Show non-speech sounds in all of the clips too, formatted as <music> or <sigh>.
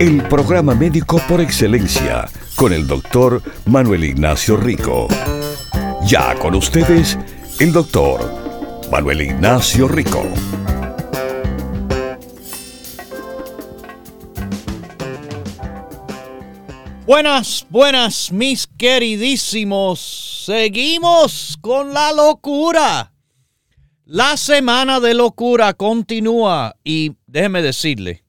El programa médico por excelencia con el doctor Manuel Ignacio Rico. Ya con ustedes, el doctor Manuel Ignacio Rico. Buenas, buenas, mis queridísimos. Seguimos con la locura. La semana de locura continúa y déjeme decirle,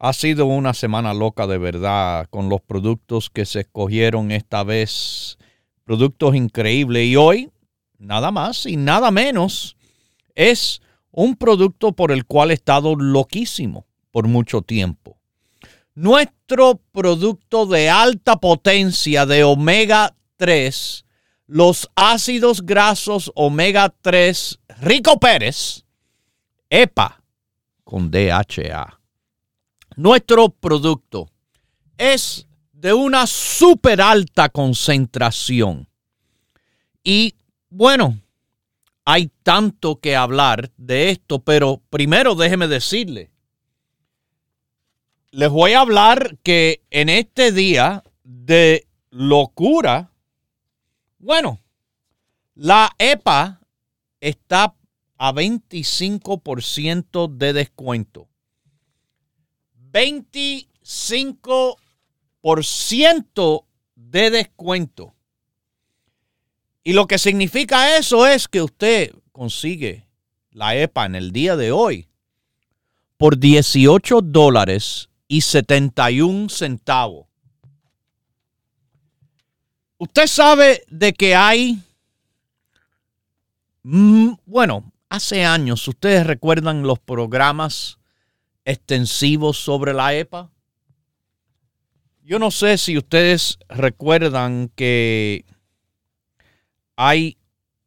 ha sido una semana loca de verdad con los productos que se escogieron esta vez. Productos increíbles. Y hoy, nada más y nada menos, es un producto por el cual he estado loquísimo por mucho tiempo. Nuestro producto de alta potencia de omega 3, los ácidos grasos omega 3 Rico Pérez, EPA con DHA nuestro producto es de una súper alta concentración. Y bueno, hay tanto que hablar de esto, pero primero déjeme decirle, les voy a hablar que en este día de locura, bueno, la EPA está a 25% de descuento. 25% de descuento. Y lo que significa eso es que usted consigue la EPA en el día de hoy por 18 dólares y 71 centavos. Usted sabe de que hay, mm, bueno, hace años, ustedes recuerdan los programas extensivos sobre la EPA. Yo no sé si ustedes recuerdan que hay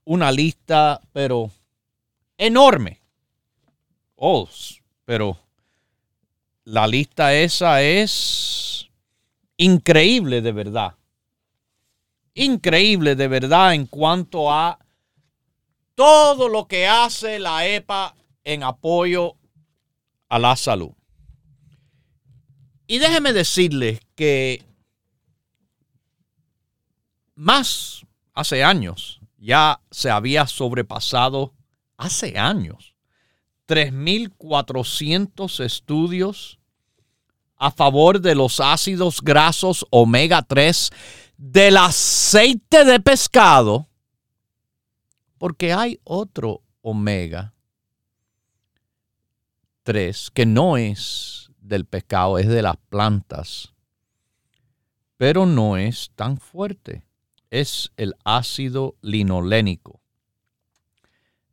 una lista, pero enorme. Oh, pero la lista esa es increíble de verdad. Increíble de verdad en cuanto a todo lo que hace la EPA en apoyo a la salud. Y déjeme decirles que más hace años ya se había sobrepasado, hace años, 3.400 estudios a favor de los ácidos grasos omega 3 del aceite de pescado, porque hay otro omega 3, que no es del pescado, es de las plantas, pero no es tan fuerte. Es el ácido linolénico.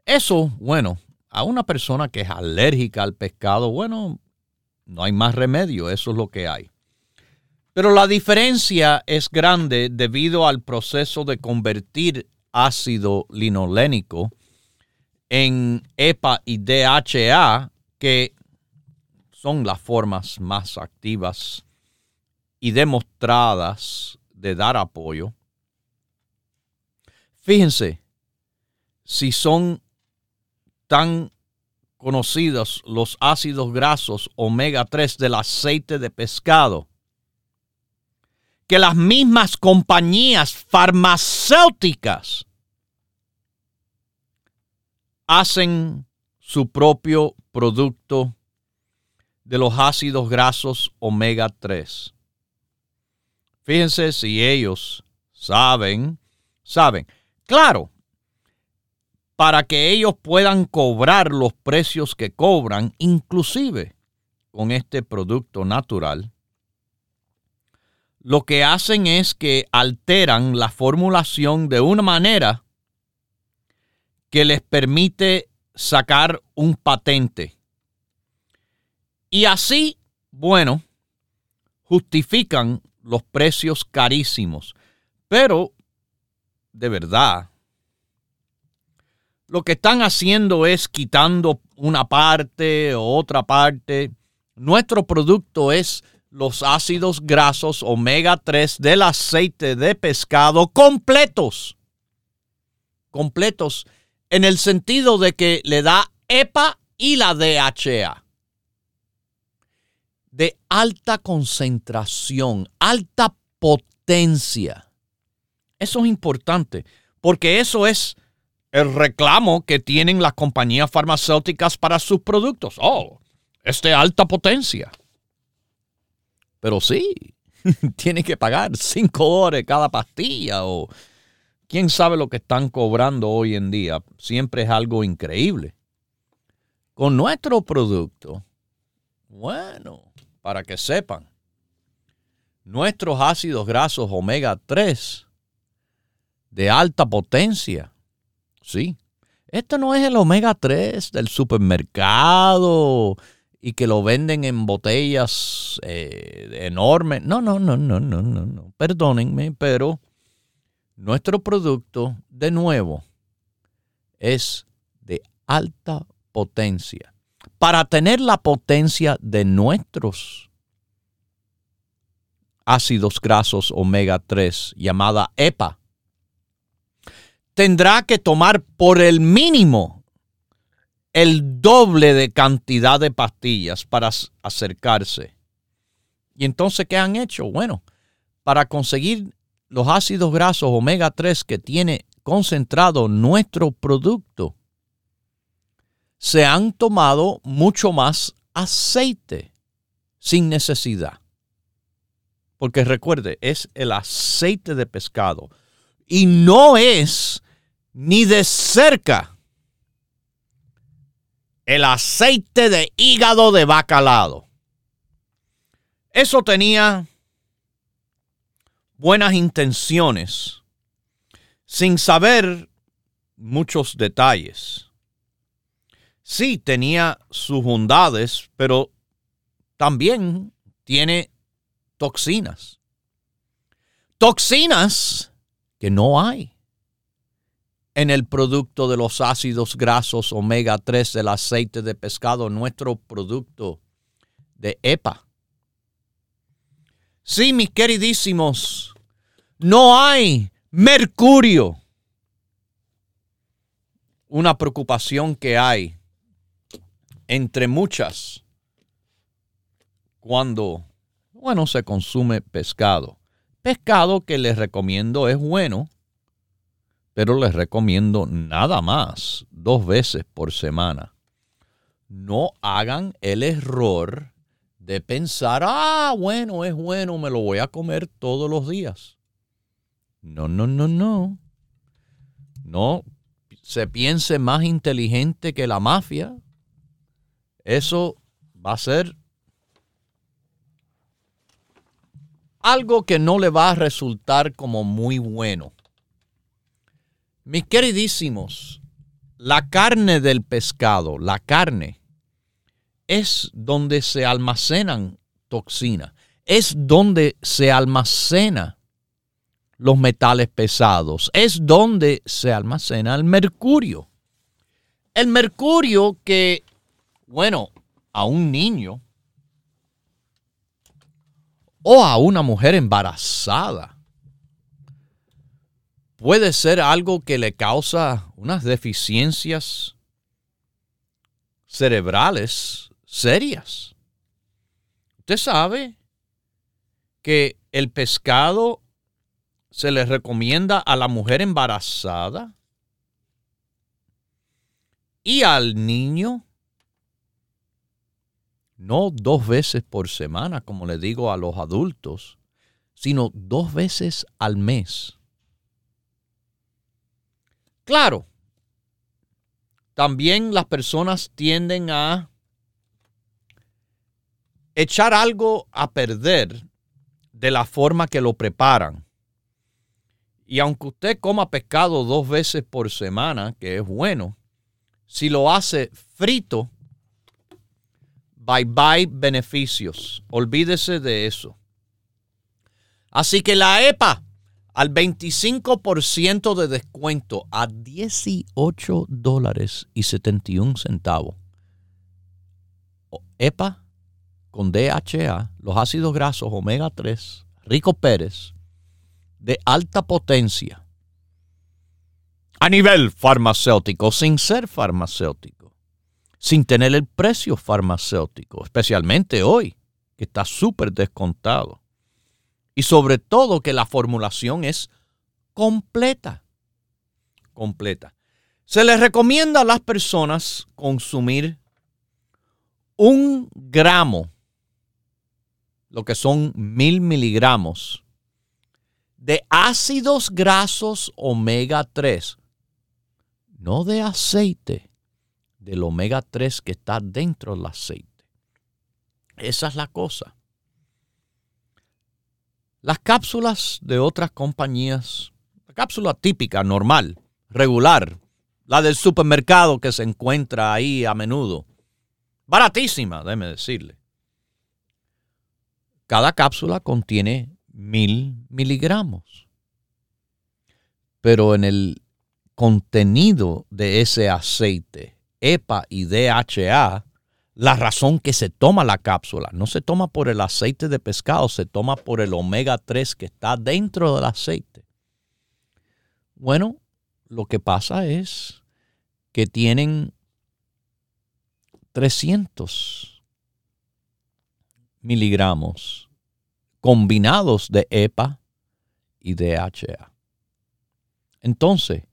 Eso, bueno, a una persona que es alérgica al pescado, bueno, no hay más remedio, eso es lo que hay. Pero la diferencia es grande debido al proceso de convertir ácido linolénico en EPA y DHA que son las formas más activas y demostradas de dar apoyo. Fíjense, si son tan conocidos los ácidos grasos omega 3 del aceite de pescado, que las mismas compañías farmacéuticas hacen su propio producto de los ácidos grasos omega 3. Fíjense si ellos saben, saben. Claro, para que ellos puedan cobrar los precios que cobran, inclusive con este producto natural, lo que hacen es que alteran la formulación de una manera que les permite sacar un patente. Y así, bueno, justifican los precios carísimos. Pero, de verdad, lo que están haciendo es quitando una parte o otra parte. Nuestro producto es los ácidos grasos omega 3 del aceite de pescado completos. Completos en el sentido de que le da EPA y la DHA. De alta concentración, alta potencia. Eso es importante porque eso es el reclamo que tienen las compañías farmacéuticas para sus productos. Oh, es de alta potencia. Pero sí, <laughs> tiene que pagar 5 dólares cada pastilla o quién sabe lo que están cobrando hoy en día. Siempre es algo increíble. Con nuestro producto, bueno, para que sepan, nuestros ácidos grasos omega 3 de alta potencia Sí. Esto no es el omega 3 del supermercado y que lo venden en botellas eh, enormes. No, no, no, no, no, no, no. Perdónenme, pero nuestro producto, de nuevo, es de alta potencia. Para tener la potencia de nuestros ácidos grasos omega 3, llamada EPA, tendrá que tomar por el mínimo el doble de cantidad de pastillas para acercarse. Y entonces, ¿qué han hecho? Bueno, para conseguir los ácidos grasos omega 3 que tiene concentrado nuestro producto, se han tomado mucho más aceite sin necesidad. Porque recuerde, es el aceite de pescado y no es ni de cerca el aceite de hígado de bacalao. Eso tenía buenas intenciones, sin saber muchos detalles. Sí tenía sus bondades, pero también tiene toxinas. Toxinas que no hay en el producto de los ácidos grasos omega 3 del aceite de pescado, nuestro producto de EPA. Sí, mis queridísimos, no hay mercurio. Una preocupación que hay entre muchas cuando, bueno, se consume pescado. Pescado que les recomiendo es bueno pero les recomiendo nada más dos veces por semana. No hagan el error de pensar, ah, bueno, es bueno, me lo voy a comer todos los días. No, no, no, no. No se piense más inteligente que la mafia. Eso va a ser algo que no le va a resultar como muy bueno. Mis queridísimos, la carne del pescado, la carne, es donde se almacenan toxinas, es donde se almacena los metales pesados, es donde se almacena el mercurio. El mercurio que, bueno, a un niño o a una mujer embarazada puede ser algo que le causa unas deficiencias cerebrales serias. Usted sabe que el pescado se le recomienda a la mujer embarazada y al niño no dos veces por semana, como le digo a los adultos, sino dos veces al mes. Claro, también las personas tienden a echar algo a perder de la forma que lo preparan. Y aunque usted coma pescado dos veces por semana, que es bueno, si lo hace frito, bye bye beneficios. Olvídese de eso. Así que la EPA al 25% de descuento a 18 dólares y 71 centavos. EPA con DHA, los ácidos grasos omega 3, Rico Pérez, de alta potencia, a nivel farmacéutico, sin ser farmacéutico, sin tener el precio farmacéutico, especialmente hoy, que está súper descontado. Y sobre todo que la formulación es completa. Completa. Se les recomienda a las personas consumir un gramo, lo que son mil miligramos, de ácidos grasos omega 3, no de aceite, del omega 3 que está dentro del aceite. Esa es la cosa. Las cápsulas de otras compañías, la cápsula típica, normal, regular, la del supermercado que se encuentra ahí a menudo, Baratísima, déjeme decirle. Cada cápsula contiene mil miligramos. Pero en el contenido de ese aceite, EPA y DHA, la razón que se toma la cápsula no se toma por el aceite de pescado, se toma por el omega 3 que está dentro del aceite. Bueno, lo que pasa es que tienen 300 miligramos combinados de EPA y DHA. Entonces,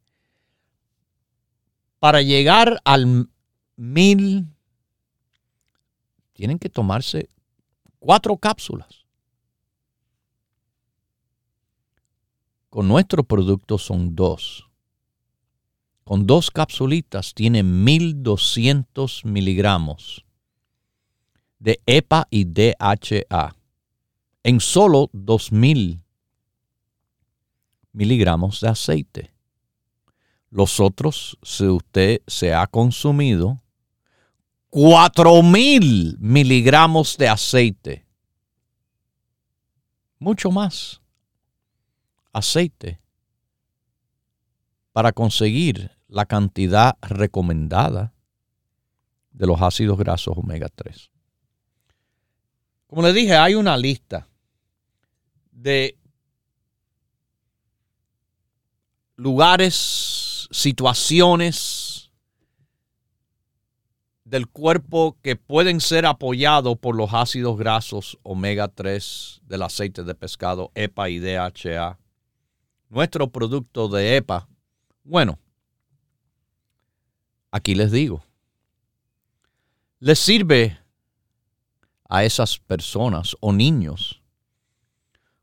para llegar al mil, tienen que tomarse cuatro cápsulas. Con nuestro producto son dos con dos capsulitas tiene 1200 miligramos de EPA y DHA en solo 2000 miligramos de aceite. Los otros, si usted se ha consumido 4000 miligramos de aceite, mucho más aceite para conseguir la cantidad recomendada de los ácidos grasos omega 3. Como le dije, hay una lista de lugares, situaciones del cuerpo que pueden ser apoyados por los ácidos grasos omega 3 del aceite de pescado EPA y DHA. Nuestro producto de EPA, bueno, Aquí les digo, les sirve a esas personas o niños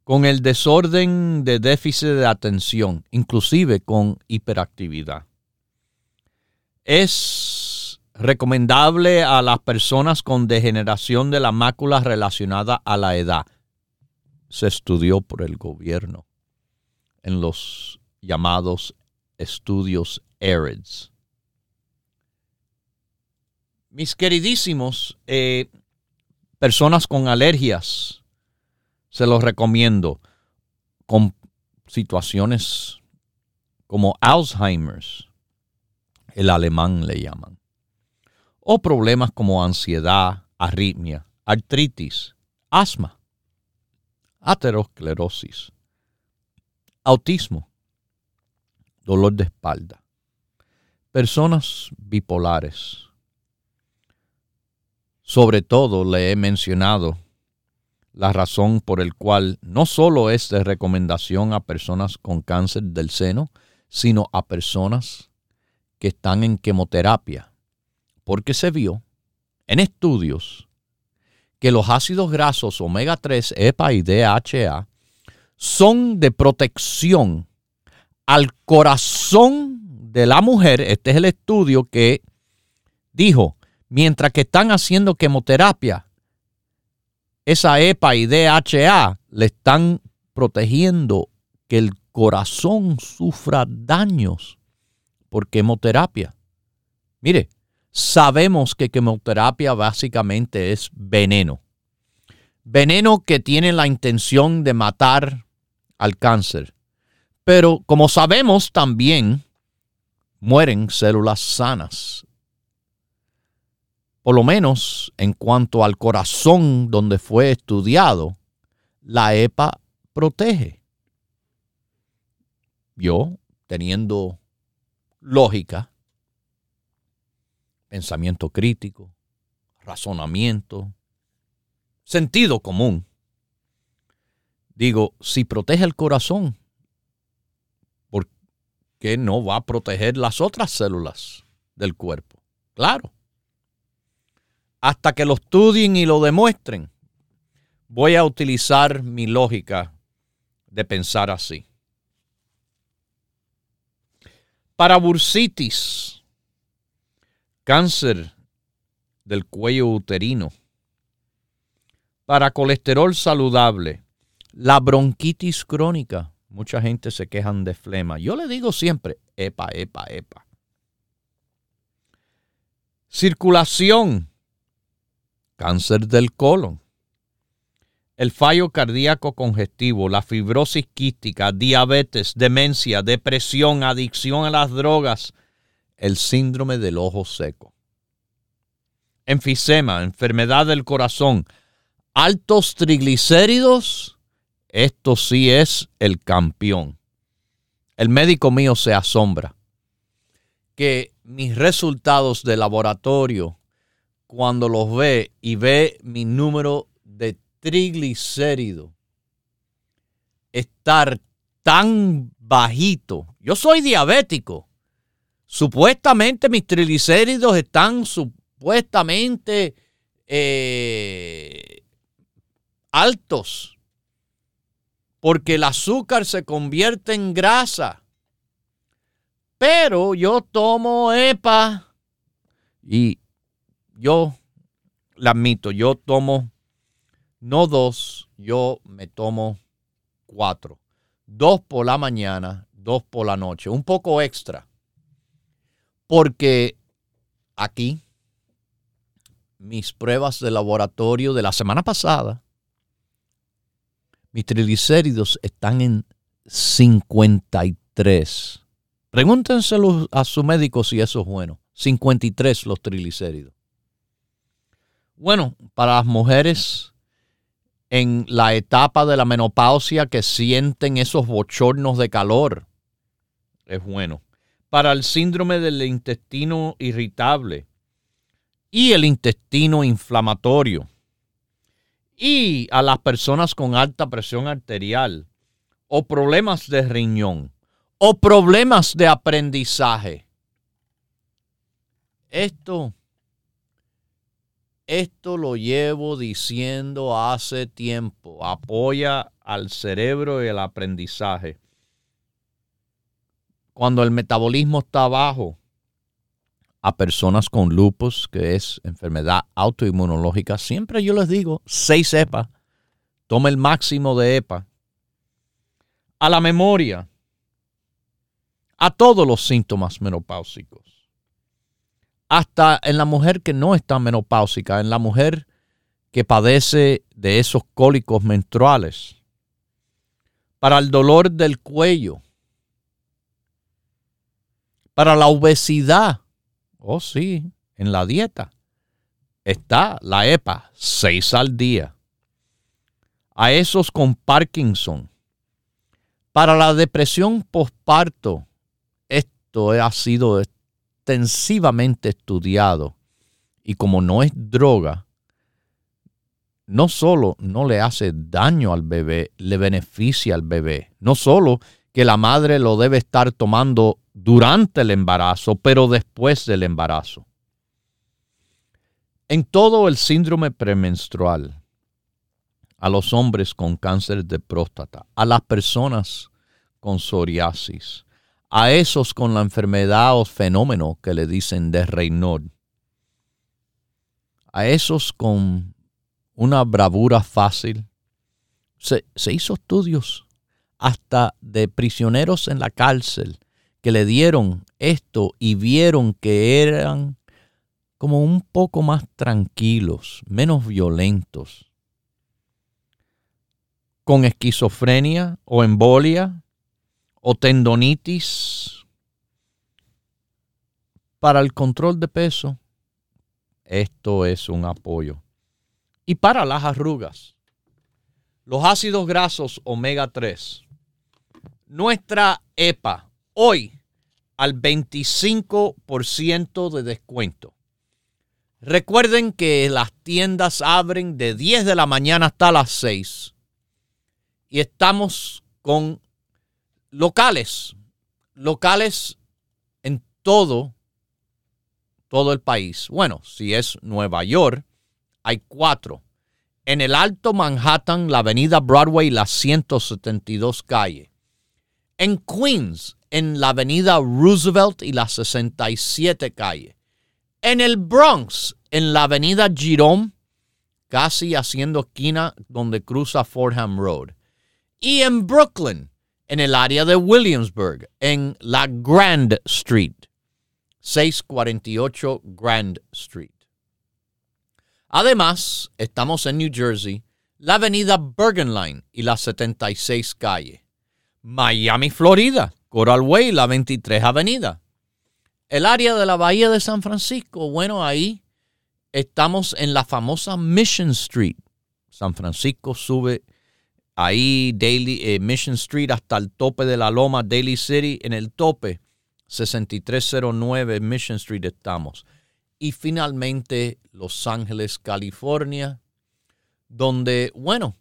con el desorden de déficit de atención, inclusive con hiperactividad. Es recomendable a las personas con degeneración de la mácula relacionada a la edad. Se estudió por el gobierno en los llamados estudios ARIDS mis queridísimos, eh, personas con alergias, se los recomiendo, con situaciones como Alzheimer's, el alemán le llaman, o problemas como ansiedad, arritmia, artritis, asma, aterosclerosis, autismo, dolor de espalda, personas bipolares, sobre todo le he mencionado la razón por el cual no solo es de recomendación a personas con cáncer del seno, sino a personas que están en quimioterapia, porque se vio en estudios que los ácidos grasos omega 3, EPA y DHA son de protección al corazón de la mujer. Este es el estudio que dijo mientras que están haciendo quimioterapia, esa EPA y DHA le están protegiendo que el corazón sufra daños por quimioterapia. Mire, sabemos que quimioterapia básicamente es veneno. veneno que tiene la intención de matar al cáncer. Pero como sabemos también, mueren células sanas. Por lo menos en cuanto al corazón donde fue estudiado, la EPA protege. Yo, teniendo lógica, pensamiento crítico, razonamiento, sentido común. Digo, si protege el corazón, ¿por qué no va a proteger las otras células del cuerpo? Claro. Hasta que lo estudien y lo demuestren, voy a utilizar mi lógica de pensar así. Para bursitis, cáncer del cuello uterino, para colesterol saludable, la bronquitis crónica. Mucha gente se quejan de flema. Yo le digo siempre, epa, epa, epa. Circulación, cáncer del colon, el fallo cardíaco congestivo, la fibrosis quística, diabetes, demencia, depresión, adicción a las drogas, el síndrome del ojo seco. Enfisema, enfermedad del corazón, altos triglicéridos, esto sí es el campeón. El médico mío se asombra que mis resultados de laboratorio, cuando los ve y ve mi número de triglicéridos, estar tan bajito. Yo soy diabético. Supuestamente mis triglicéridos están supuestamente eh, altos, porque el azúcar se convierte en grasa. Pero yo tomo EPA y yo la admito, yo tomo no dos, yo me tomo cuatro. Dos por la mañana, dos por la noche, un poco extra. Porque aquí mis pruebas de laboratorio de la semana pasada mis triglicéridos están en 53. Pregúntenselo a su médico si eso es bueno. 53 los triglicéridos. Bueno, para las mujeres en la etapa de la menopausia que sienten esos bochornos de calor, es bueno. Para el síndrome del intestino irritable y el intestino inflamatorio, y a las personas con alta presión arterial o problemas de riñón o problemas de aprendizaje. Esto, esto lo llevo diciendo hace tiempo. Apoya al cerebro y el aprendizaje. Cuando el metabolismo está bajo, a personas con lupus, que es enfermedad autoinmunológica, siempre yo les digo, 6 EPA, toma el máximo de EPA. A la memoria, a todos los síntomas menopáusicos. Hasta en la mujer que no está menopáusica, en la mujer que padece de esos cólicos menstruales. Para el dolor del cuello. Para la obesidad Oh, sí, en la dieta está la EPA, seis al día. A esos con Parkinson. Para la depresión postparto, esto ha sido extensivamente estudiado y como no es droga, no solo no le hace daño al bebé, le beneficia al bebé. No solo que la madre lo debe estar tomando durante el embarazo, pero después del embarazo. En todo el síndrome premenstrual, a los hombres con cáncer de próstata, a las personas con psoriasis, a esos con la enfermedad o fenómeno que le dicen de Raynaud, a esos con una bravura fácil, se, se hizo estudios hasta de prisioneros en la cárcel que le dieron esto y vieron que eran como un poco más tranquilos, menos violentos. con esquizofrenia o embolia o tendonitis para el control de peso, esto es un apoyo. Y para las arrugas, los ácidos grasos omega 3, nuestra EPA hoy al 25% de descuento. Recuerden que las tiendas abren de 10 de la mañana hasta las 6 y estamos con locales, locales en todo, todo el país. Bueno, si es Nueva York, hay cuatro. En el Alto Manhattan, la avenida Broadway, la 172 calle. En Queens, en la avenida Roosevelt y la 67 calle. En el Bronx, en la avenida Jerome, casi haciendo esquina donde cruza Fordham Road y en Brooklyn, en el área de Williamsburg, en la Grand Street, 648 Grand Street. Además, estamos en New Jersey, la avenida Bergen Line y la 76 calle. Miami, Florida, Coral Way, la 23 avenida. El área de la Bahía de San Francisco, bueno, ahí estamos en la famosa Mission Street. San Francisco sube ahí Daily, eh, Mission Street hasta el tope de la loma, Daily City, en el tope, 6309 Mission Street estamos. Y finalmente Los Ángeles, California, donde, bueno,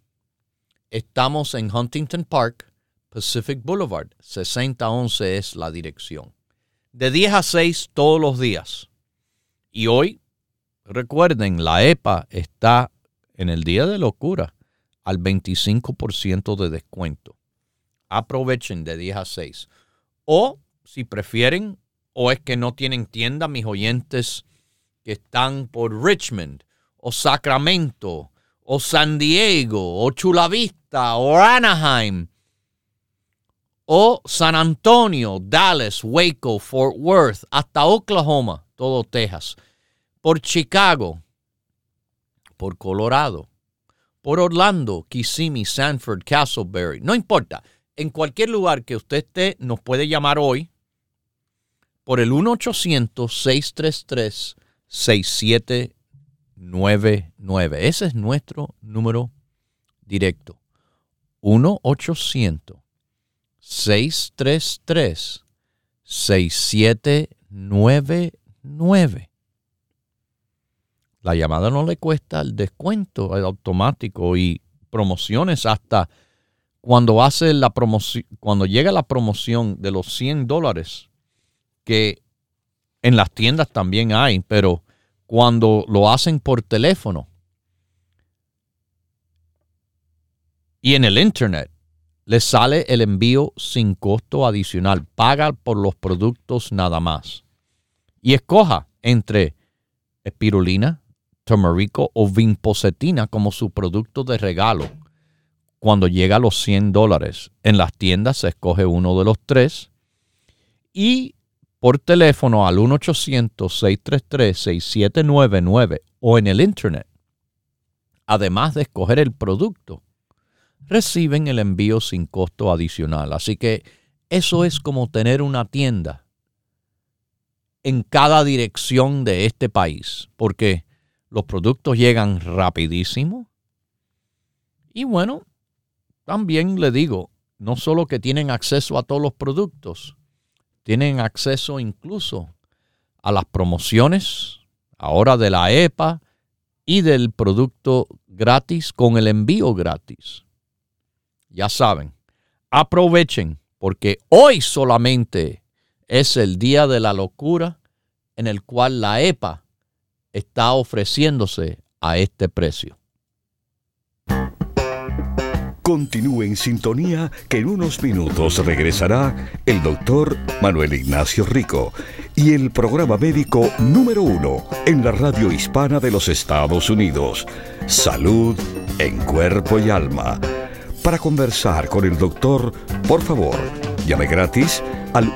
estamos en Huntington Park, Pacific Boulevard, 6011 es la dirección. De 10 a 6 todos los días. Y hoy, recuerden, la EPA está en el día de locura al 25% de descuento. Aprovechen de 10 a 6. O si prefieren, o es que no tienen tienda, mis oyentes que están por Richmond, o Sacramento, o San Diego, o Chula Vista, o Anaheim, o San Antonio, Dallas, Waco, Fort Worth, hasta Oklahoma, todo Texas, por Chicago, por Colorado, por Orlando, Kissimmee, Sanford, Castleberry, no importa, en cualquier lugar que usted esté, nos puede llamar hoy por el 1-800-633-6799. Ese es nuestro número directo. 1-800-633-6799. La llamada no le cuesta el descuento automático y promociones hasta cuando hace la promoción, cuando llega la promoción de los 100 dólares, que en las tiendas también hay, pero cuando lo hacen por teléfono y en el internet, le sale el envío sin costo adicional. Paga por los productos nada más. Y escoja entre espirulina, turmerico o vinpocetina como su producto de regalo. Cuando llega a los 100 dólares en las tiendas se escoge uno de los tres y por teléfono al 1-800-633-6799 o en el internet. Además de escoger el producto, reciben el envío sin costo adicional. Así que eso es como tener una tienda en cada dirección de este país, porque los productos llegan rapidísimo. Y bueno, también le digo, no solo que tienen acceso a todos los productos, tienen acceso incluso a las promociones ahora de la EPA y del producto gratis con el envío gratis. Ya saben, aprovechen porque hoy solamente es el día de la locura en el cual la EPA está ofreciéndose a este precio. Continúe en sintonía que en unos minutos regresará el doctor Manuel Ignacio Rico y el programa médico número uno en la radio hispana de los Estados Unidos, Salud en Cuerpo y Alma. Para conversar con el doctor, por favor, llame gratis al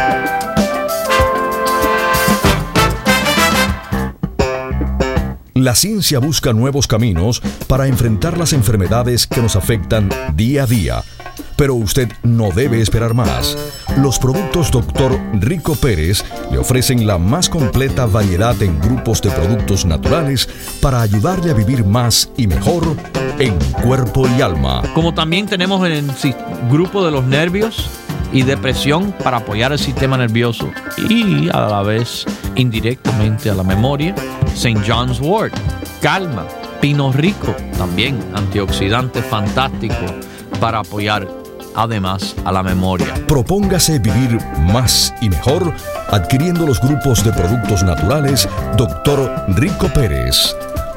La ciencia busca nuevos caminos para enfrentar las enfermedades que nos afectan día a día. Pero usted no debe esperar más. Los productos Dr. Rico Pérez le ofrecen la más completa variedad en grupos de productos naturales para ayudarle a vivir más y mejor en cuerpo y alma. Como también tenemos en el grupo de los nervios y depresión para apoyar el sistema nervioso y a la vez indirectamente a la memoria. St. John's Wort, calma, pino rico, también antioxidante fantástico para apoyar además a la memoria. Propóngase vivir más y mejor adquiriendo los grupos de productos naturales Dr. Rico Pérez.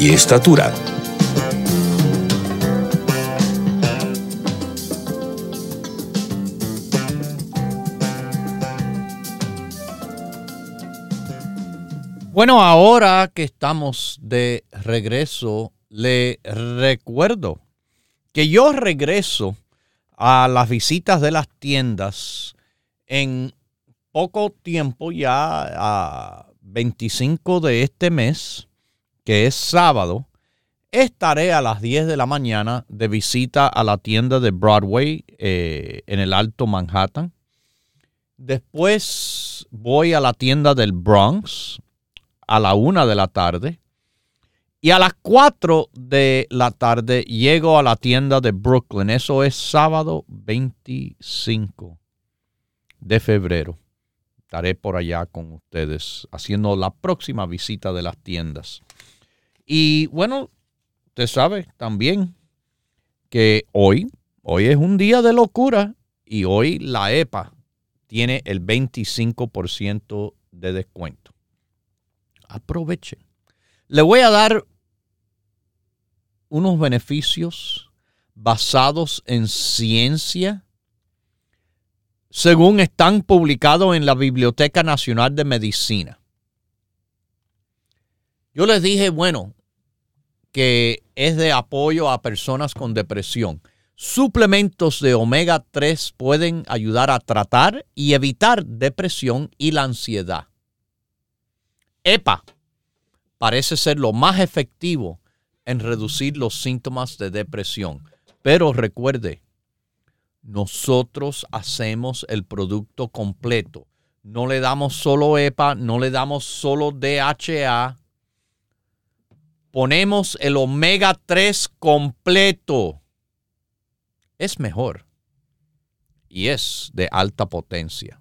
y estatura. Bueno, ahora que estamos de regreso, le recuerdo que yo regreso a las visitas de las tiendas en poco tiempo, ya a 25 de este mes, que es sábado, estaré a las 10 de la mañana de visita a la tienda de Broadway eh, en el Alto Manhattan. Después voy a la tienda del Bronx a la una de la tarde. Y a las 4 de la tarde llego a la tienda de Brooklyn. Eso es sábado 25 de febrero. Estaré por allá con ustedes haciendo la próxima visita de las tiendas. Y bueno, usted sabe también que hoy, hoy es un día de locura y hoy la EPA tiene el 25% de descuento aprovechen. Le voy a dar unos beneficios basados en ciencia, según están publicados en la Biblioteca Nacional de Medicina. Yo les dije, bueno, que es de apoyo a personas con depresión. Suplementos de omega 3 pueden ayudar a tratar y evitar depresión y la ansiedad. EPA parece ser lo más efectivo en reducir los síntomas de depresión. Pero recuerde, nosotros hacemos el producto completo. No le damos solo EPA, no le damos solo DHA. Ponemos el omega 3 completo. Es mejor y es de alta potencia.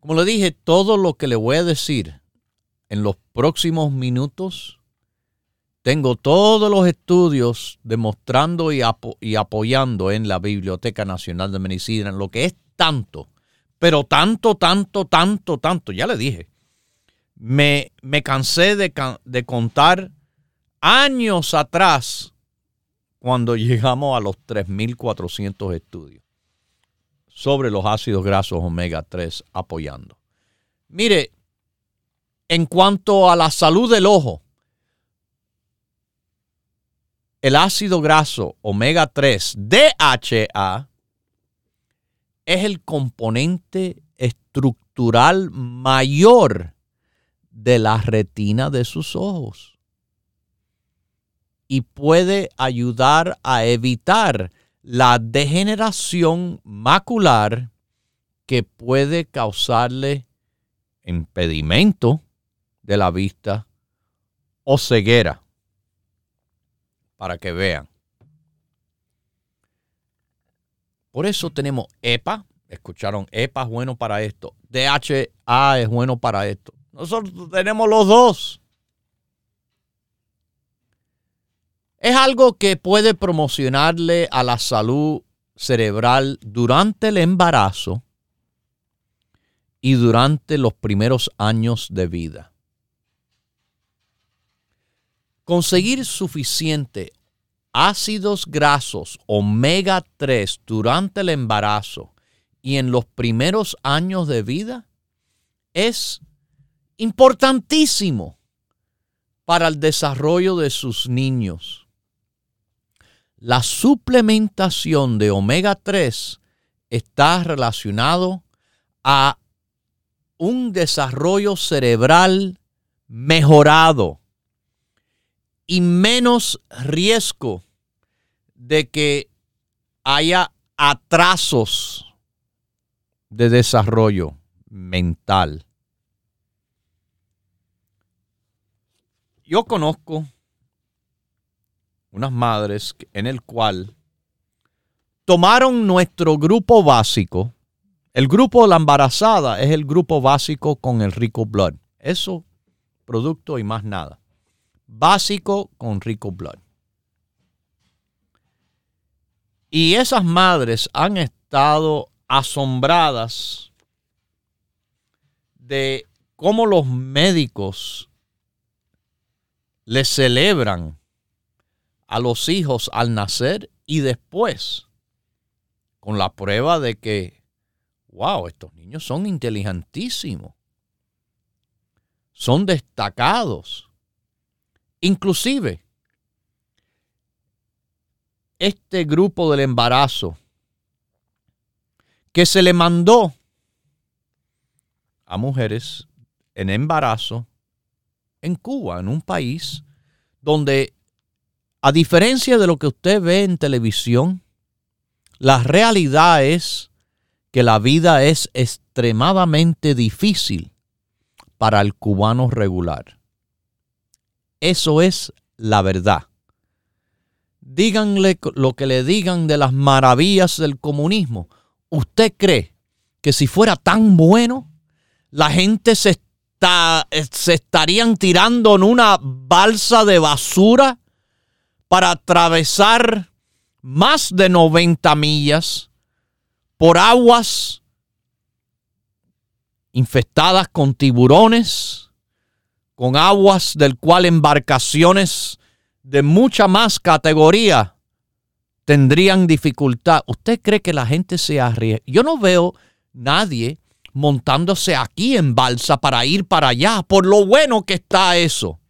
Como le dije, todo lo que le voy a decir en los próximos minutos, tengo todos los estudios demostrando y, apoyando en la Biblioteca Nacional de Medicina, lo que es tanto, pero tanto, tanto, tanto, tanto, ya le dije, me, me cansé de, de contar años atrás cuando llegamos a los 3.400 estudios sobre los ácidos grasos omega 3 apoyando. Mire, en cuanto a la salud del ojo, el ácido graso omega 3 DHA es el componente estructural mayor de la retina de sus ojos y puede ayudar a evitar la degeneración macular que puede causarle impedimento de la vista o ceguera. Para que vean. Por eso tenemos EPA. Escucharon, EPA es bueno para esto. DHA es bueno para esto. Nosotros tenemos los dos. Es algo que puede promocionarle a la salud cerebral durante el embarazo y durante los primeros años de vida. Conseguir suficiente ácidos grasos omega 3 durante el embarazo y en los primeros años de vida es importantísimo para el desarrollo de sus niños la suplementación de omega 3 está relacionado a un desarrollo cerebral mejorado y menos riesgo de que haya atrasos de desarrollo mental. Yo conozco unas madres en el cual tomaron nuestro grupo básico. El grupo de la embarazada es el grupo básico con el rico blood. Eso producto y más nada. Básico con Rico Blood. Y esas madres han estado asombradas de cómo los médicos le celebran a los hijos al nacer y después, con la prueba de que, wow, estos niños son inteligentísimos, son destacados. Inclusive, este grupo del embarazo que se le mandó a mujeres en embarazo en Cuba, en un país donde, a diferencia de lo que usted ve en televisión, la realidad es que la vida es extremadamente difícil para el cubano regular. Eso es la verdad. Díganle lo que le digan de las maravillas del comunismo. ¿Usted cree que si fuera tan bueno, la gente se, se estarían tirando en una balsa de basura para atravesar más de 90 millas por aguas infestadas con tiburones, con aguas del cual embarcaciones de mucha más categoría tendrían dificultad. ¿Usted cree que la gente se arriesga? Yo no veo nadie montándose aquí en balsa para ir para allá, por lo bueno que está eso.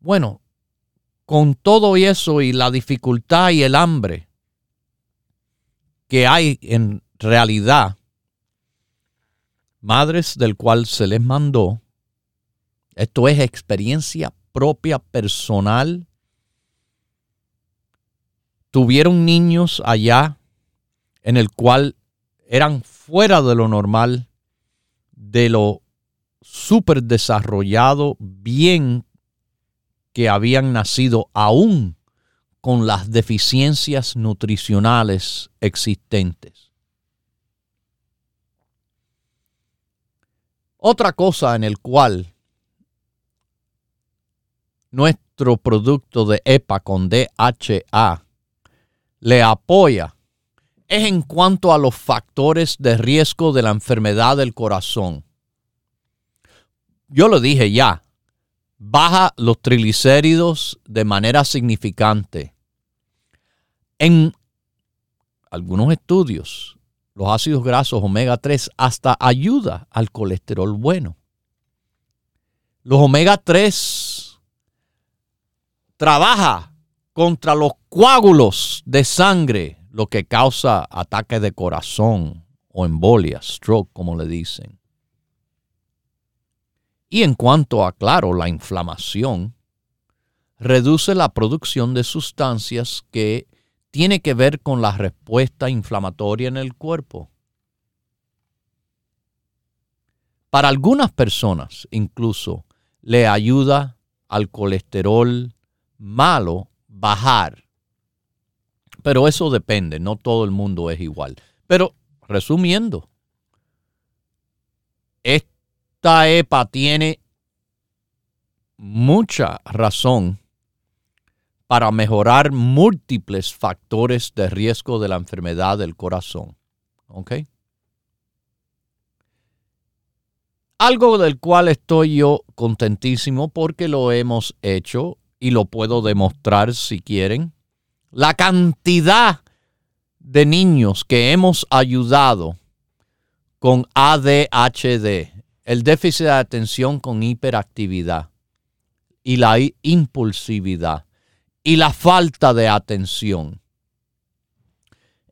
Bueno, con todo eso y la dificultad y el hambre que hay en realidad, madres del cual se les mandó, esto es experiencia propia, personal, tuvieron niños allá en el cual eran fuera de lo normal, de lo súper desarrollado, bien que habían nacido aún con las deficiencias nutricionales existentes. Otra cosa en el cual nuestro producto de EPA con DHA le apoya es en cuanto a los factores de riesgo de la enfermedad del corazón. Yo lo dije ya, baja los triglicéridos de manera significante. En algunos estudios los ácidos grasos omega 3 hasta ayuda al colesterol bueno. Los omega 3 trabaja contra los coágulos de sangre, lo que causa ataques de corazón o embolia, stroke como le dicen. Y en cuanto a, claro, la inflamación, reduce la producción de sustancias que tiene que ver con la respuesta inflamatoria en el cuerpo. Para algunas personas incluso le ayuda al colesterol malo bajar. Pero eso depende, no todo el mundo es igual. Pero resumiendo, esta EPA tiene mucha razón para mejorar múltiples factores de riesgo de la enfermedad del corazón. ¿Ok? Algo del cual estoy yo contentísimo porque lo hemos hecho y lo puedo demostrar si quieren. La cantidad de niños que hemos ayudado con ADHD, el déficit de atención con hiperactividad y la impulsividad y la falta de atención.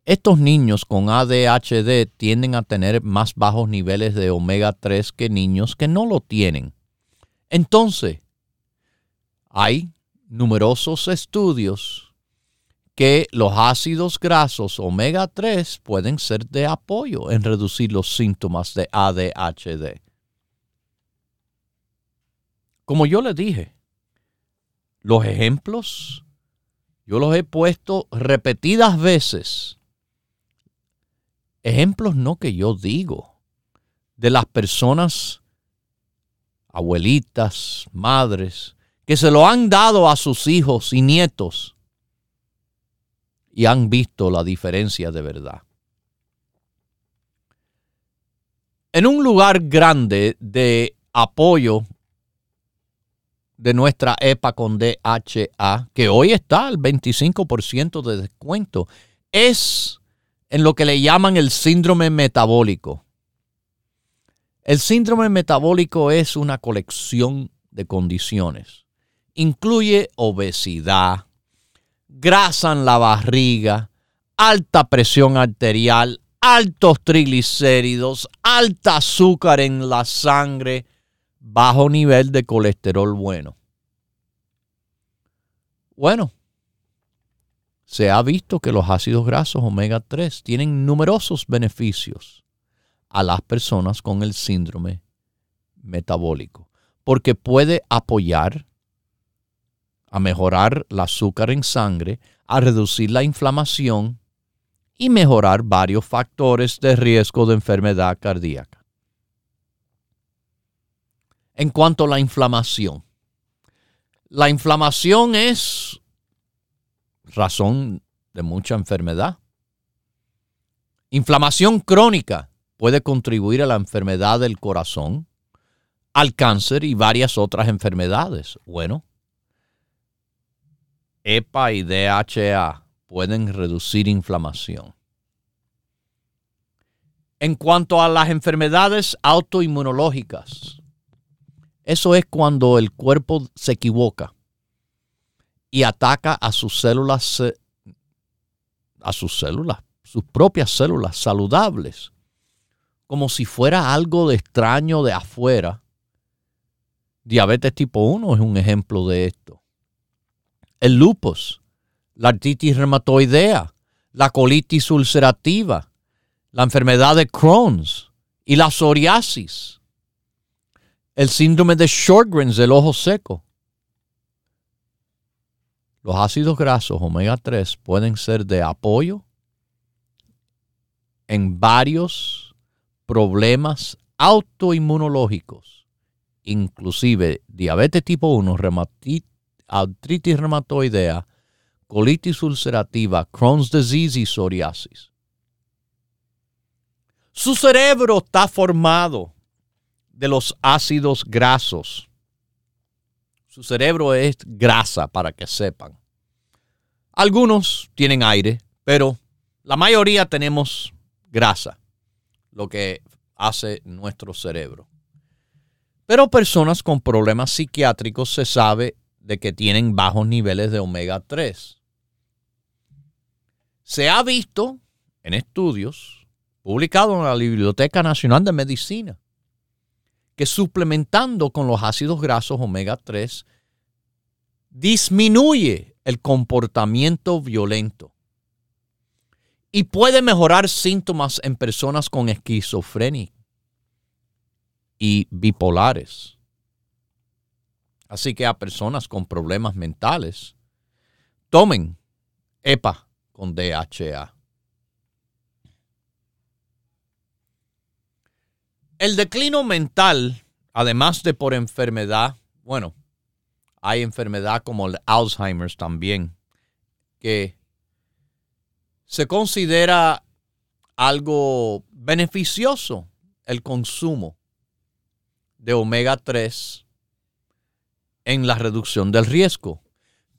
Estos niños con ADHD tienden a tener más bajos niveles de omega 3 que niños que no lo tienen. Entonces, hay numerosos estudios que los ácidos grasos omega 3 pueden ser de apoyo en reducir los síntomas de ADHD. Como yo le dije, los ejemplos, yo los he puesto repetidas veces. Ejemplos no que yo digo, de las personas, abuelitas, madres, que se lo han dado a sus hijos y nietos y han visto la diferencia de verdad. En un lugar grande de apoyo de nuestra EPA con DHA, que hoy está al 25% de descuento, es en lo que le llaman el síndrome metabólico. El síndrome metabólico es una colección de condiciones. Incluye obesidad, grasa en la barriga, alta presión arterial, altos triglicéridos, alta azúcar en la sangre, bajo nivel de colesterol bueno. Bueno, se ha visto que los ácidos grasos omega 3 tienen numerosos beneficios a las personas con el síndrome metabólico, porque puede apoyar a mejorar el azúcar en sangre, a reducir la inflamación y mejorar varios factores de riesgo de enfermedad cardíaca. En cuanto a la inflamación, la inflamación es razón de mucha enfermedad. Inflamación crónica puede contribuir a la enfermedad del corazón, al cáncer y varias otras enfermedades. Bueno, EPA y DHA pueden reducir inflamación. En cuanto a las enfermedades autoinmunológicas, eso es cuando el cuerpo se equivoca y ataca a sus células, a sus células, sus propias células saludables, como si fuera algo de extraño de afuera. Diabetes tipo 1 es un ejemplo de esto. El lupus, la artritis reumatoidea, la colitis ulcerativa, la enfermedad de Crohn's y la psoriasis, el síndrome de Sjogren's del ojo seco, los ácidos grasos omega 3 pueden ser de apoyo en varios problemas autoinmunológicos, inclusive diabetes tipo 1, artritis reumatoidea, colitis ulcerativa, Crohn's disease y psoriasis. Su cerebro está formado de los ácidos grasos su cerebro es grasa, para que sepan. Algunos tienen aire, pero la mayoría tenemos grasa, lo que hace nuestro cerebro. Pero personas con problemas psiquiátricos se sabe de que tienen bajos niveles de omega 3. Se ha visto en estudios publicados en la Biblioteca Nacional de Medicina que suplementando con los ácidos grasos omega 3 disminuye el comportamiento violento y puede mejorar síntomas en personas con esquizofrenia y bipolares. Así que a personas con problemas mentales, tomen EPA con DHA. El declino mental, además de por enfermedad, bueno, hay enfermedad como el Alzheimer también, que se considera algo beneficioso el consumo de omega 3 en la reducción del riesgo.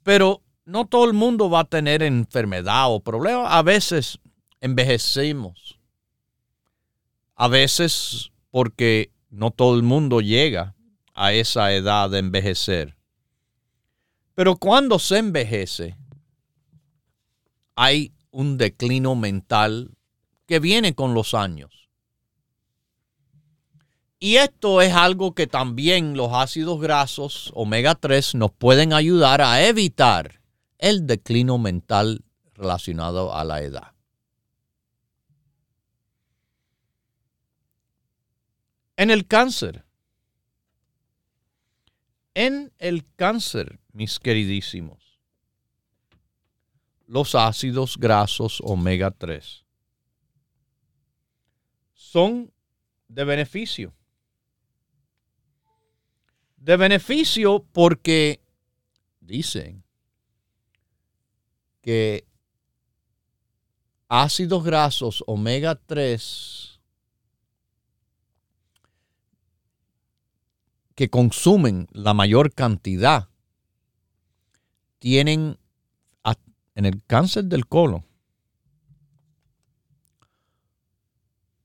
Pero no todo el mundo va a tener enfermedad o problema. A veces envejecemos. A veces porque no todo el mundo llega a esa edad de envejecer. Pero cuando se envejece, hay un declino mental que viene con los años. Y esto es algo que también los ácidos grasos omega 3 nos pueden ayudar a evitar el declino mental relacionado a la edad. En el cáncer. En el cáncer, mis queridísimos, los ácidos grasos omega 3 son de beneficio. De beneficio porque dicen que ácidos grasos omega 3 que consumen la mayor cantidad tienen en el cáncer del colon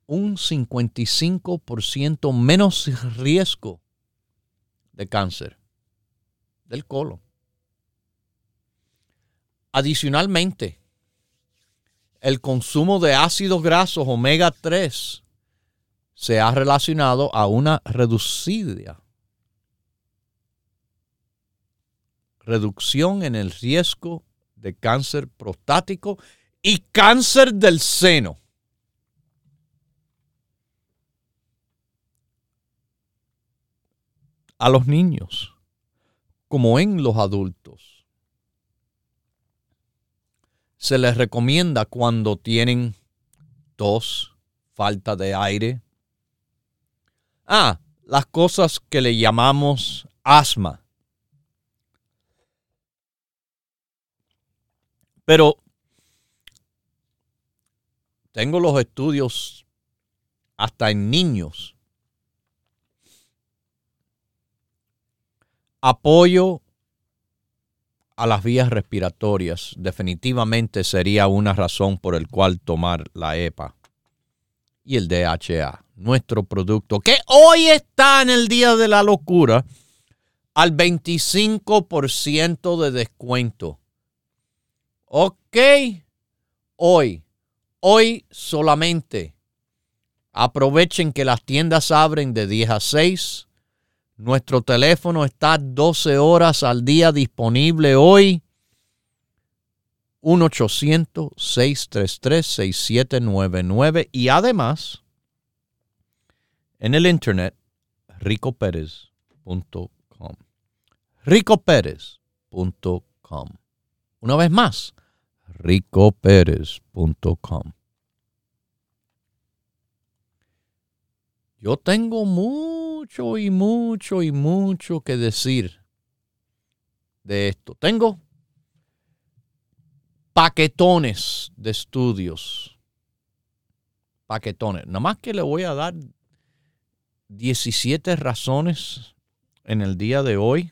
un 55% menos riesgo de cáncer del colon. Adicionalmente, el consumo de ácidos grasos omega 3 se ha relacionado a una reducida reducción en el riesgo de cáncer prostático y cáncer del seno. A los niños, como en los adultos se les recomienda cuando tienen tos, falta de aire. Ah, las cosas que le llamamos asma. Pero tengo los estudios hasta en niños. Apoyo a las vías respiratorias definitivamente sería una razón por el cual tomar la EPA y el DHA, nuestro producto, que hoy está en el día de la locura al 25% de descuento. Ok, hoy, hoy solamente. Aprovechen que las tiendas abren de 10 a 6 nuestro teléfono está 12 horas al día disponible hoy. 1-800-633-6799 y además en el internet ricoperez.com. ricoperez.com. Una vez más, ricoperez.com. Yo tengo mucho y mucho y mucho que decir de esto. Tengo paquetones de estudios. Paquetones. Nada más que le voy a dar 17 razones en el día de hoy.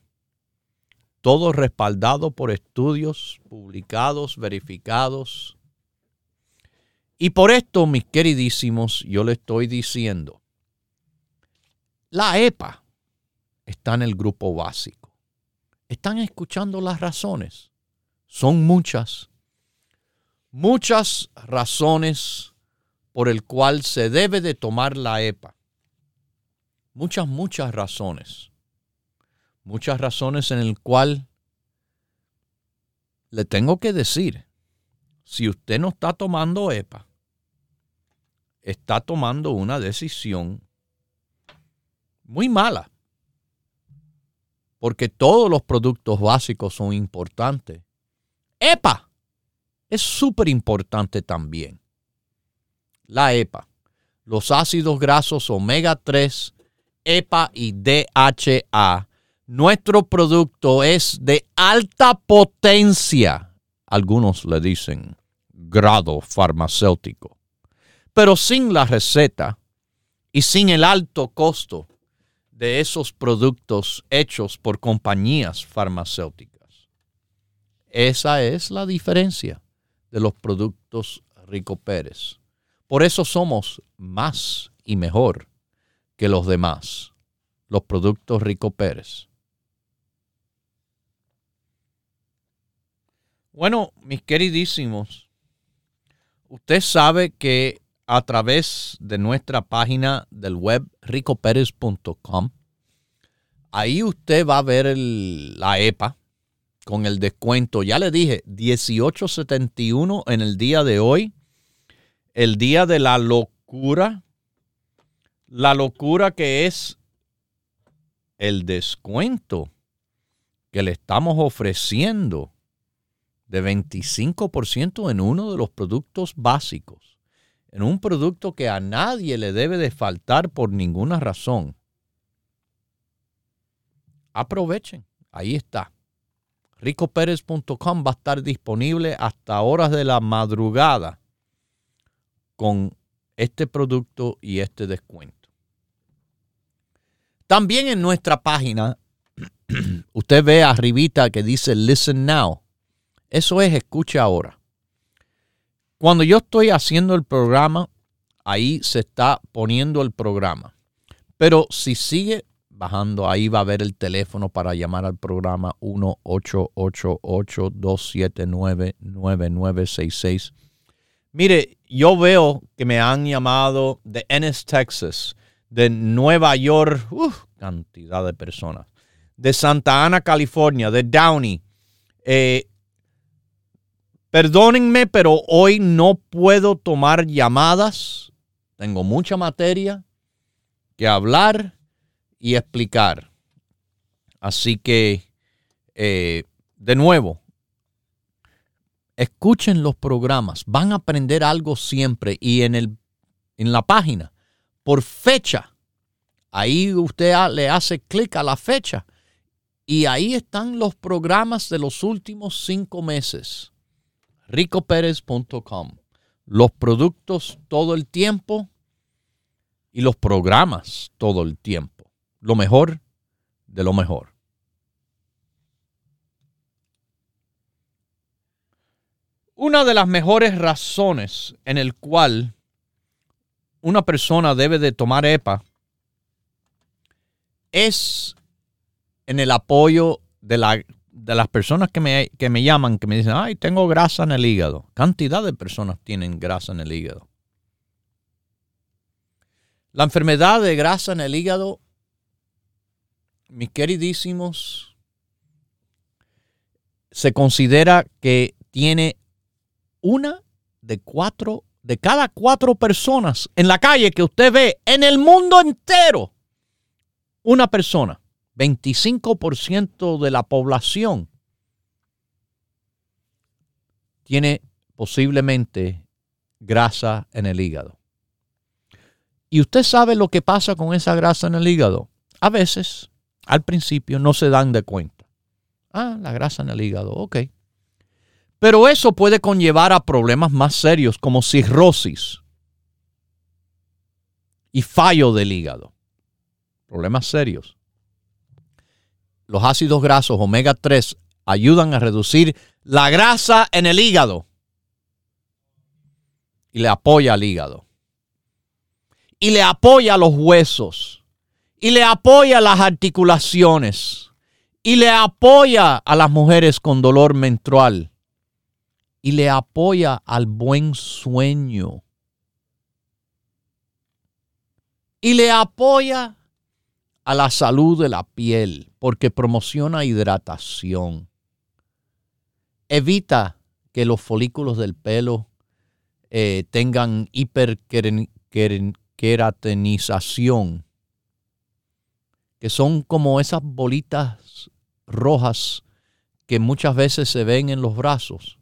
Todo respaldado por estudios publicados, verificados. Y por esto, mis queridísimos, yo le estoy diciendo la EPA está en el grupo básico. ¿Están escuchando las razones? Son muchas. Muchas razones por el cual se debe de tomar la EPA. Muchas, muchas razones. Muchas razones en el cual le tengo que decir, si usted no está tomando EPA, está tomando una decisión muy mala. Porque todos los productos básicos son importantes. EPA es súper importante también. La EPA, los ácidos grasos omega 3, EPA y DHA. Nuestro producto es de alta potencia. Algunos le dicen grado farmacéutico. Pero sin la receta y sin el alto costo de esos productos hechos por compañías farmacéuticas. Esa es la diferencia de los productos Rico Pérez. Por eso somos más y mejor que los demás, los productos Rico Pérez. Bueno, mis queridísimos, usted sabe que a través de nuestra página del web ricoperez.com. Ahí usted va a ver la EPA con el descuento. Ya le dije, 18.71 en el día de hoy. El día de la locura. La locura que es el descuento que le estamos ofreciendo de 25% en uno de los productos básicos en un producto que a nadie le debe de faltar por ninguna razón. Aprovechen, ahí está. ricoperez.com va a estar disponible hasta horas de la madrugada con este producto y este descuento. También en nuestra página, <clears throat> usted ve arribita que dice Listen Now. Eso es escucha ahora. Cuando yo estoy haciendo el programa, ahí se está poniendo el programa. Pero si sigue bajando, ahí va a ver el teléfono para llamar al programa 1-888-279-9966. Mire, yo veo que me han llamado de Ennis, Texas, de Nueva York, cantidad de personas, de Santa Ana, California, de Downey, eh, Perdónenme, pero hoy no puedo tomar llamadas. Tengo mucha materia que hablar y explicar. Así que, eh, de nuevo, escuchen los programas. Van a aprender algo siempre. Y en, el, en la página, por fecha, ahí usted le hace clic a la fecha. Y ahí están los programas de los últimos cinco meses ricoperez.com. Los productos todo el tiempo y los programas todo el tiempo. Lo mejor de lo mejor. Una de las mejores razones en el cual una persona debe de tomar EPA es en el apoyo de la de las personas que me, que me llaman, que me dicen, ay, tengo grasa en el hígado. Cantidad de personas tienen grasa en el hígado. La enfermedad de grasa en el hígado, mis queridísimos, se considera que tiene una de cuatro, de cada cuatro personas en la calle que usted ve en el mundo entero, una persona 25% de la población tiene posiblemente grasa en el hígado. ¿Y usted sabe lo que pasa con esa grasa en el hígado? A veces, al principio, no se dan de cuenta. Ah, la grasa en el hígado, ok. Pero eso puede conllevar a problemas más serios como cirrosis y fallo del hígado. Problemas serios los ácidos grasos omega 3 ayudan a reducir la grasa en el hígado y le apoya al hígado. Y le apoya los huesos. Y le apoya las articulaciones. Y le apoya a las mujeres con dolor menstrual. Y le apoya al buen sueño. Y le apoya a la salud de la piel porque promociona hidratación. Evita que los folículos del pelo eh, tengan hiperkeratinización, que son como esas bolitas rojas que muchas veces se ven en los brazos.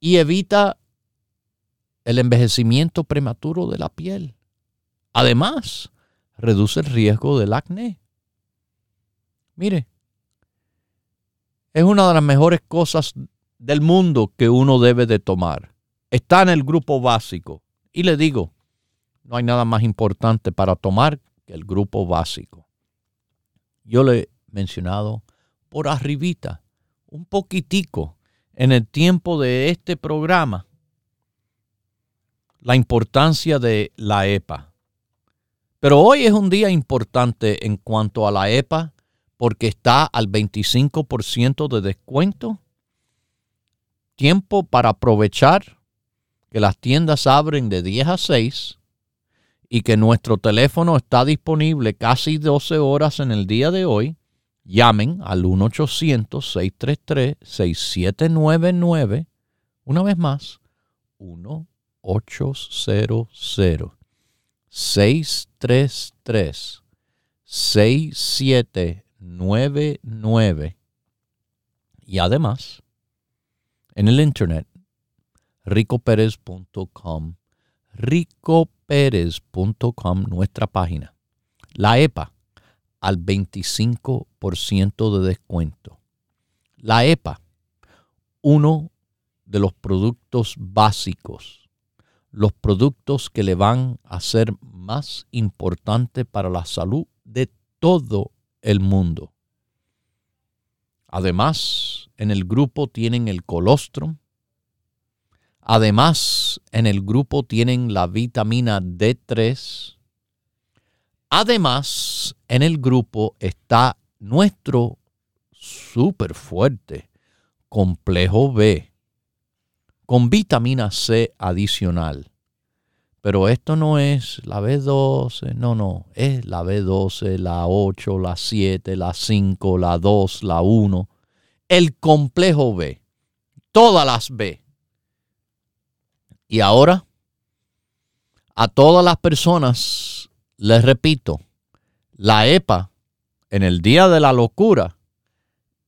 Y evita el envejecimiento prematuro de la piel. Además, reduce el riesgo del acné. Mire, es una de las mejores cosas del mundo que uno debe de tomar. Está en el grupo básico. Y le digo, no hay nada más importante para tomar que el grupo básico. Yo le he mencionado por arribita, un poquitico, en el tiempo de este programa, la importancia de la EPA. Pero hoy es un día importante en cuanto a la EPA porque está al 25% de descuento. Tiempo para aprovechar que las tiendas abren de 10 a 6 y que nuestro teléfono está disponible casi 12 horas en el día de hoy. Llamen al 1-800-633-6799. Una vez más, 1-800. 633 6799 y además en el internet ricoperez.com ricoperez.com, nuestra página. La EPA al 25% de descuento. La EPA, uno de los productos básicos, los productos que le van a ser más importantes para la salud de todo el mundo. Además, en el grupo tienen el colostrum. Además, en el grupo tienen la vitamina D3. Además, en el grupo está nuestro súper fuerte complejo B con vitamina C adicional. Pero esto no es la B12, no, no, es la B12, la 8, la 7, la 5, la 2, la 1, el complejo B, todas las B. Y ahora, a todas las personas, les repito, la EPA en el día de la locura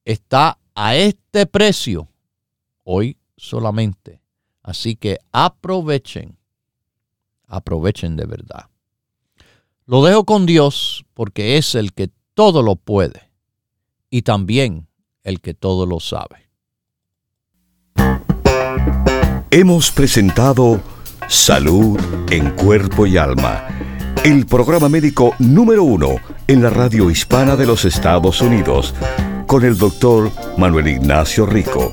está a este precio hoy solamente. Así que aprovechen aprovechen de verdad. Lo dejo con Dios porque es el que todo lo puede y también el que todo lo sabe. Hemos presentado Salud en Cuerpo y Alma, el programa médico número uno en la radio hispana de los Estados Unidos, con el doctor Manuel Ignacio Rico.